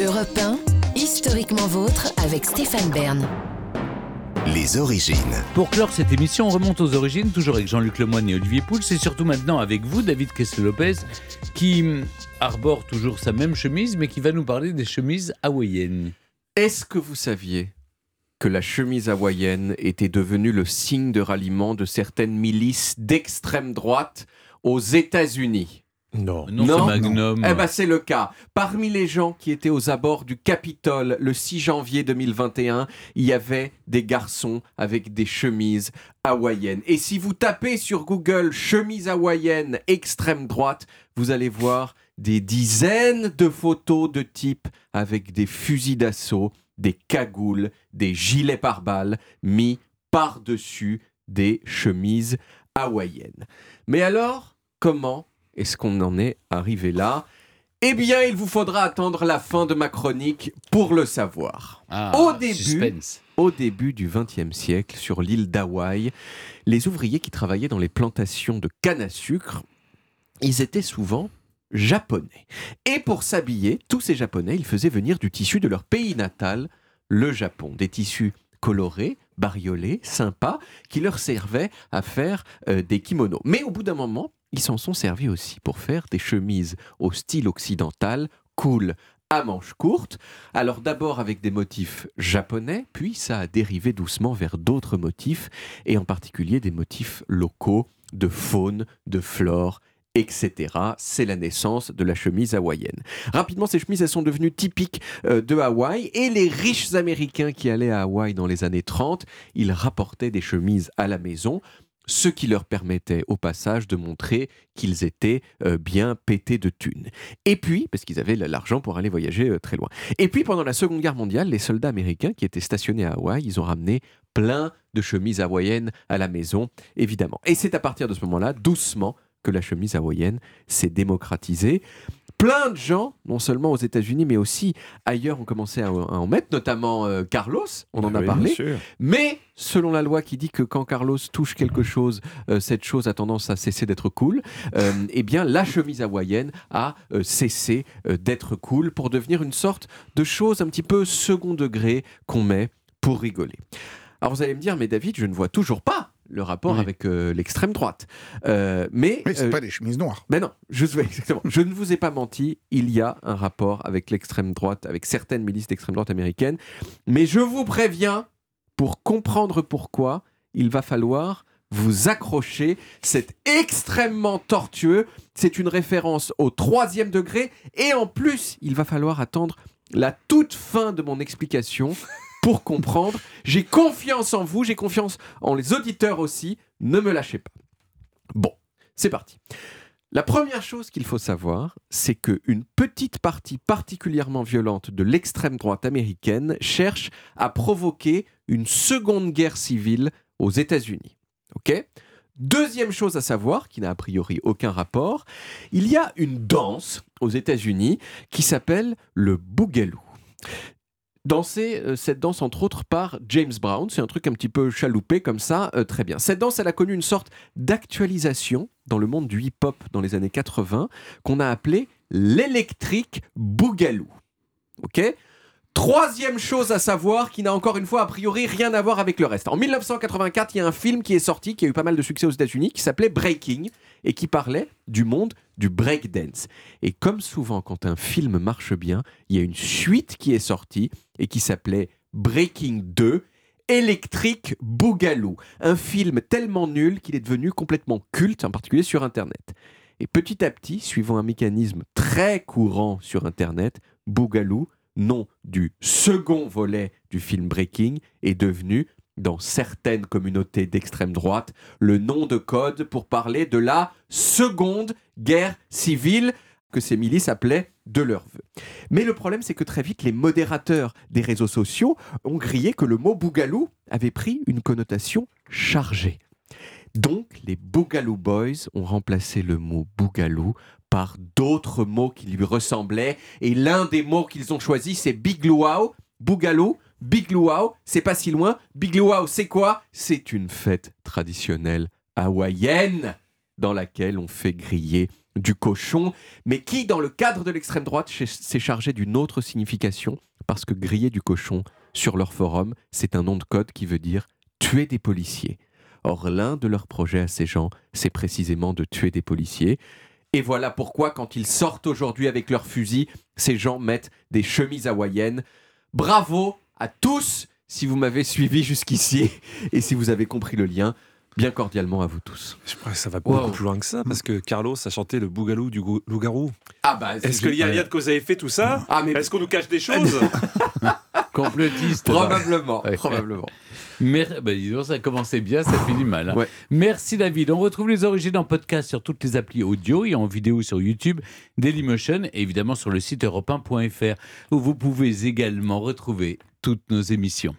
Europe 1, historiquement vôtre avec Stéphane Bern. Les origines. Pour clore cette émission, on remonte aux origines, toujours avec Jean-Luc Lemoyne et Olivier Pouls, et surtout maintenant avec vous, David Kessel-Lopez, qui arbore toujours sa même chemise, mais qui va nous parler des chemises hawaïennes. Est-ce que vous saviez que la chemise hawaïenne était devenue le signe de ralliement de certaines milices d'extrême droite aux États-Unis? Non. Non, Non. c'est Magnum. Eh ben c'est le cas. Parmi les gens qui étaient aux abords du Capitole le 6 janvier 2021, il y avait des garçons avec des chemises hawaïennes. Et si vous tapez sur Google chemise hawaïenne extrême droite, vous allez voir des dizaines de photos de types avec des fusils d'assaut, des cagoules, des gilets pare-balles mis par-dessus des chemises hawaïennes. Mais alors, comment est-ce qu'on en est arrivé là Eh bien, il vous faudra attendre la fin de ma chronique pour le savoir. Ah, au début- suspense. Au début du XXe siècle, sur l'île d'Hawaï, les ouvriers qui travaillaient dans les plantations de canne à sucre, ils étaient souvent japonais. Et pour s'habiller, tous ces japonais, ils faisaient venir du tissu de leur pays natal, le Japon. Des tissus colorés, bariolés, sympas, qui leur servaient à faire euh, des kimonos. Mais au bout d'un moment, ils s'en sont servis aussi pour faire des chemises au style occidental, cool, à manches courtes. Alors d'abord avec des motifs japonais, puis ça a dérivé doucement vers d'autres motifs, et en particulier des motifs locaux de faune, de flore, etc. C'est la naissance de la chemise hawaïenne. Rapidement, ces chemises, elles sont devenues typiques euh, de Hawaï, et les riches Américains qui allaient à Hawaï dans les années 30, ils rapportaient des chemises à la maison, ce qui leur permettait au passage de montrer qu'ils étaient euh, bien pétés de thunes. Et puis, parce qu'ils avaient l'argent pour aller voyager euh, très loin. Et puis, pendant la Seconde Guerre mondiale, les soldats américains qui étaient stationnés à Hawaï, ils ont ramené plein de chemises hawaïennes à la maison, évidemment. Et c'est à partir de ce moment-là, doucement, que la chemise hawaïenne s'est démocratisée. Plein de gens, non seulement aux États-Unis, mais aussi ailleurs, ont commencé à, à en mettre, notamment euh, Carlos, on en a parlé. Mais selon la loi qui dit que quand Carlos touche quelque chose, euh, cette chose a tendance à cesser d'être cool, euh, eh bien la chemise hawaïenne a cessé d'être cool pour devenir une sorte de chose un petit peu second degré qu'on met pour rigoler. Alors vous allez me dire, mais David, je ne vois toujours pas le rapport Oui. avec euh, l'extrême droite. Euh, mais Oui, c'est euh, pas des chemises noires. mais non, je, exactement. je ne vous ai pas menti, il y a un rapport avec l'extrême droite, avec certaines milices d'extrême droite américaine. Mais je vous préviens, pour comprendre pourquoi, il va falloir vous accrocher. C'est extrêmement tortueux. C'est une référence au troisième degré. Et en plus, il va falloir attendre la toute fin de mon explication pour comprendre. J'ai confiance en vous, j'ai confiance en les auditeurs aussi. Ne me lâchez pas. Bon, c'est parti. La première chose qu'il faut savoir, c'est qu'une petite partie particulièrement violente de l'extrême droite américaine cherche à provoquer une seconde guerre civile aux États-Unis. Ok? Deuxième chose à savoir, qui n'a a priori aucun rapport, il y a une danse aux États-Unis qui s'appelle le boogaloo. Dansée, euh, cette danse entre autres par James Brown, c'est un truc un petit peu chaloupé comme ça, euh, très bien. Cette danse, elle a connu une sorte d'actualisation dans le monde du hip-hop dans les années 80 qu'on a appelé l'électrique boogaloo. Ok? Troisième chose à savoir qui n'a encore une fois a priori rien à voir avec le reste. En 1984, il y a un film qui est sorti, qui a eu pas mal de succès aux États-Unis, qui s'appelait Breaking et qui parlait du monde du breakdance. Et comme souvent quand un film marche bien, il y a une suite qui est sortie et qui s'appelait Breaking 2. Electric Boogaloo, un film tellement nul qu'il est devenu complètement culte, en particulier sur Internet. Et petit à petit, suivant un mécanisme très courant sur Internet, Boogaloo, nom du second volet du film Breaking, est devenu, dans certaines communautés d'extrême droite, le nom de code pour parler de la seconde guerre civile que ces milices appelaient de leur vœu. Mais le problème, c'est que très vite, les modérateurs des réseaux sociaux ont grillé que le mot Boogaloo avait pris une connotation chargée. Donc, les Boogaloo Boys ont remplacé le mot Boogaloo par d'autres mots qui lui ressemblaient. Et l'un des mots qu'ils ont choisi, c'est Big Luau. Boogaloo, Big Luau, c'est pas si loin. Big Luau, c'est quoi? C'est une fête traditionnelle hawaïenne dans laquelle on fait griller du cochon, mais qui, dans le cadre de l'extrême droite, s'est chargé d'une autre signification, parce que griller du cochon sur leur forum, c'est un nom de code qui veut dire tuer des policiers. Or, l'un de leurs projets à ces gens, c'est précisément de tuer des policiers. Et voilà pourquoi, quand ils sortent aujourd'hui avec leurs fusils, ces gens mettent des chemises hawaïennes. Bravo à tous si vous m'avez suivi jusqu'ici et si vous avez compris le lien. Bien cordialement à vous tous. Je crois que ça va beaucoup Wow. plus loin que ça, parce que Carlos a chanté le bougalou du loup-garou. Ah bah, Est-ce qu'il y a lien de cause à effet tout ça? Ah mais Est-ce qu'on nous cache des choses? Complotiste. probablement, Ouais. probablement. Mer- bah, dis donc, ça commençait bien, ça finit mal. hein. Ouais. Merci David. On retrouve les origines en podcast sur toutes les applis audio et en vidéo sur YouTube, Dailymotion et évidemment sur le site europe1.fr où vous pouvez également retrouver toutes nos émissions.